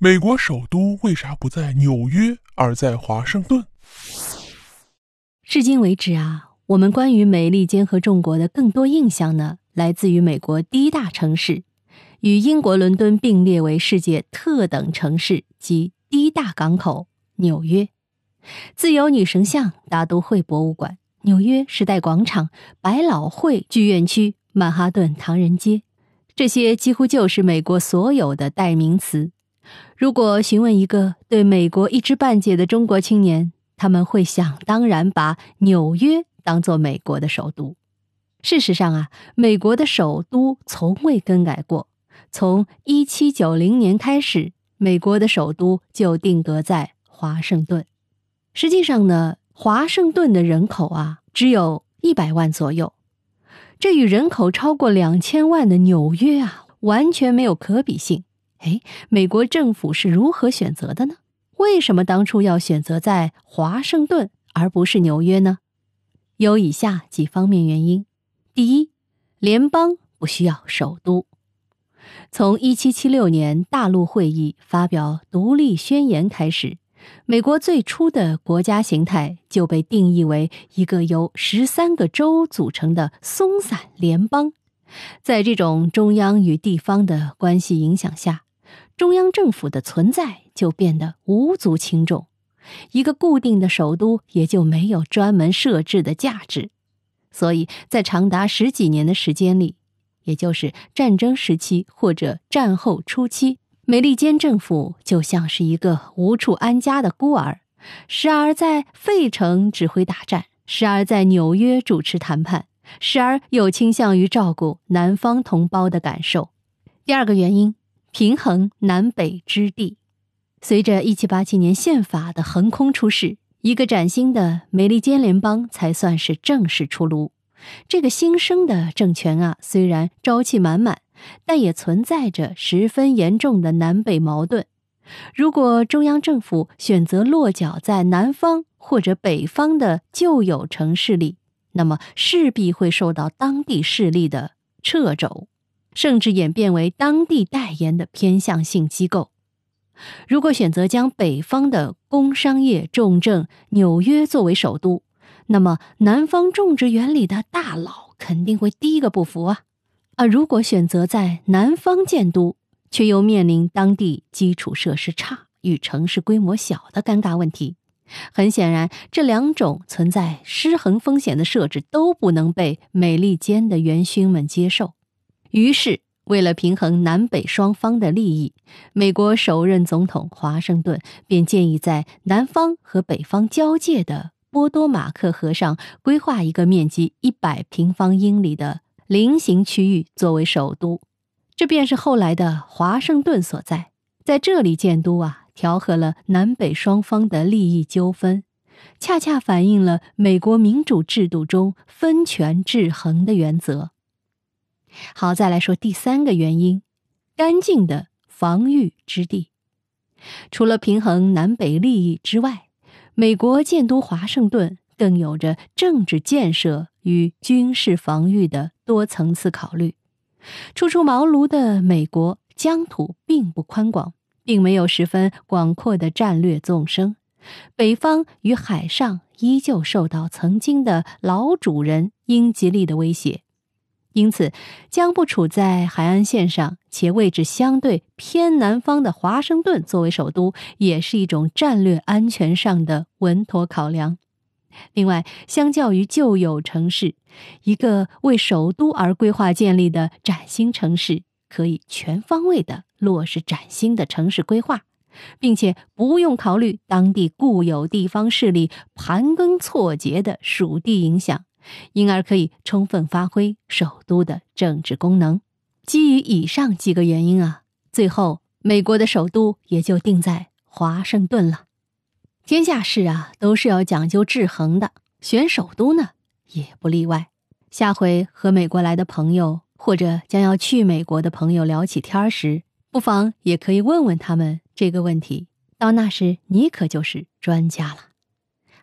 美国首都为啥不在纽约，而在华盛顿？至今为止啊，我们关于美利坚和众国的更多印象呢，来自于美国第一大城市，与英国伦敦并列为世界特等城市及第一大港口纽约。自由女神像、大都会博物馆、纽约时代广场、百老汇剧院区、曼哈顿唐人街，这些几乎就是美国所有的代名词。如果询问一个对美国一知半解的中国青年，他们会想当然把纽约当做美国的首都。事实上啊，美国的首都从未更改过。从1790年开始，美国的首都就定格在华盛顿。实际上呢，华盛顿的人口啊只有一百万左右，这与人口超过两千万的纽约啊完全没有可比性。哎，美国政府是如何选择的呢？为什么当初要选择在华盛顿而不是纽约呢？有以下几方面原因：第一，联邦不需要首都。从1776年大陆会议发表独立宣言开始。美国最初的国家形态就被定义为一个由十三个州组成的松散联邦，在这种中央与地方的关系影响下，中央政府的存在就变得无足轻重，一个固定的首都也就没有专门设置的价值。所以在长达十几年的时间里，也就是战争时期或者战后初期。美利坚政府就像是一个无处安家的孤儿，时而在费城指挥打战，时而在纽约主持谈判，时而又倾向于照顾南方同胞的感受。第二个原因，平衡南北之地。随着1787年宪法的横空出世，一个崭新的美利坚联邦才算是正式出炉。这个新生的政权啊，虽然朝气满满。但也存在着十分严重的南北矛盾。如果中央政府选择落脚在南方或者北方的旧有城市里，那么势必会受到当地势力的掣肘，甚至演变为当地代言的偏向性机构。如果选择将北方的工商业重镇纽约作为首都，那么南方种植园里的大佬肯定会第一个不服啊！而如果选择在南方建都，却又面临当地基础设施差与城市规模小的尴尬问题，很显然，这两种存在失衡风险的设置都不能被美利坚的元勋们接受。于是，为了平衡南北双方的利益，美国首任总统华盛顿便建议在南方和北方交界的波多马克河上规划一个面积一百平方英里的。菱形区域作为首都，这便是后来的华盛顿所在。在这里建都啊，调和了南北双方的利益纠纷，恰恰反映了美国民主制度中分权制衡的原则。好，再来说第三个原因：干净的防御之地。除了平衡南北利益之外，美国建都华盛顿更有着政治建设与军事防御的。多层次考虑，初出茅庐的美国疆土并不宽广，并没有十分广阔的战略纵深，北方与海上依旧受到曾经的老主人英吉利的威胁，因此将不处在海岸线上且位置相对偏南方的华盛顿作为首都，也是一种战略安全上的稳妥考量。另外，相较于旧有城市，一个为首都而规划建立的崭新城市，可以全方位的落实崭新的城市规划，并且不用考虑当地固有地方势力盘根错节的属地影响，因而可以充分发挥首都的政治功能。基于以上几个原因啊，最后美国的首都也就定在华盛顿了。天下事啊，都是要讲究制衡的，选首都呢也不例外。下回和美国来的朋友，或者将要去美国的朋友聊起天时，不妨也可以问问他们这个问题。到那时，你可就是专家了。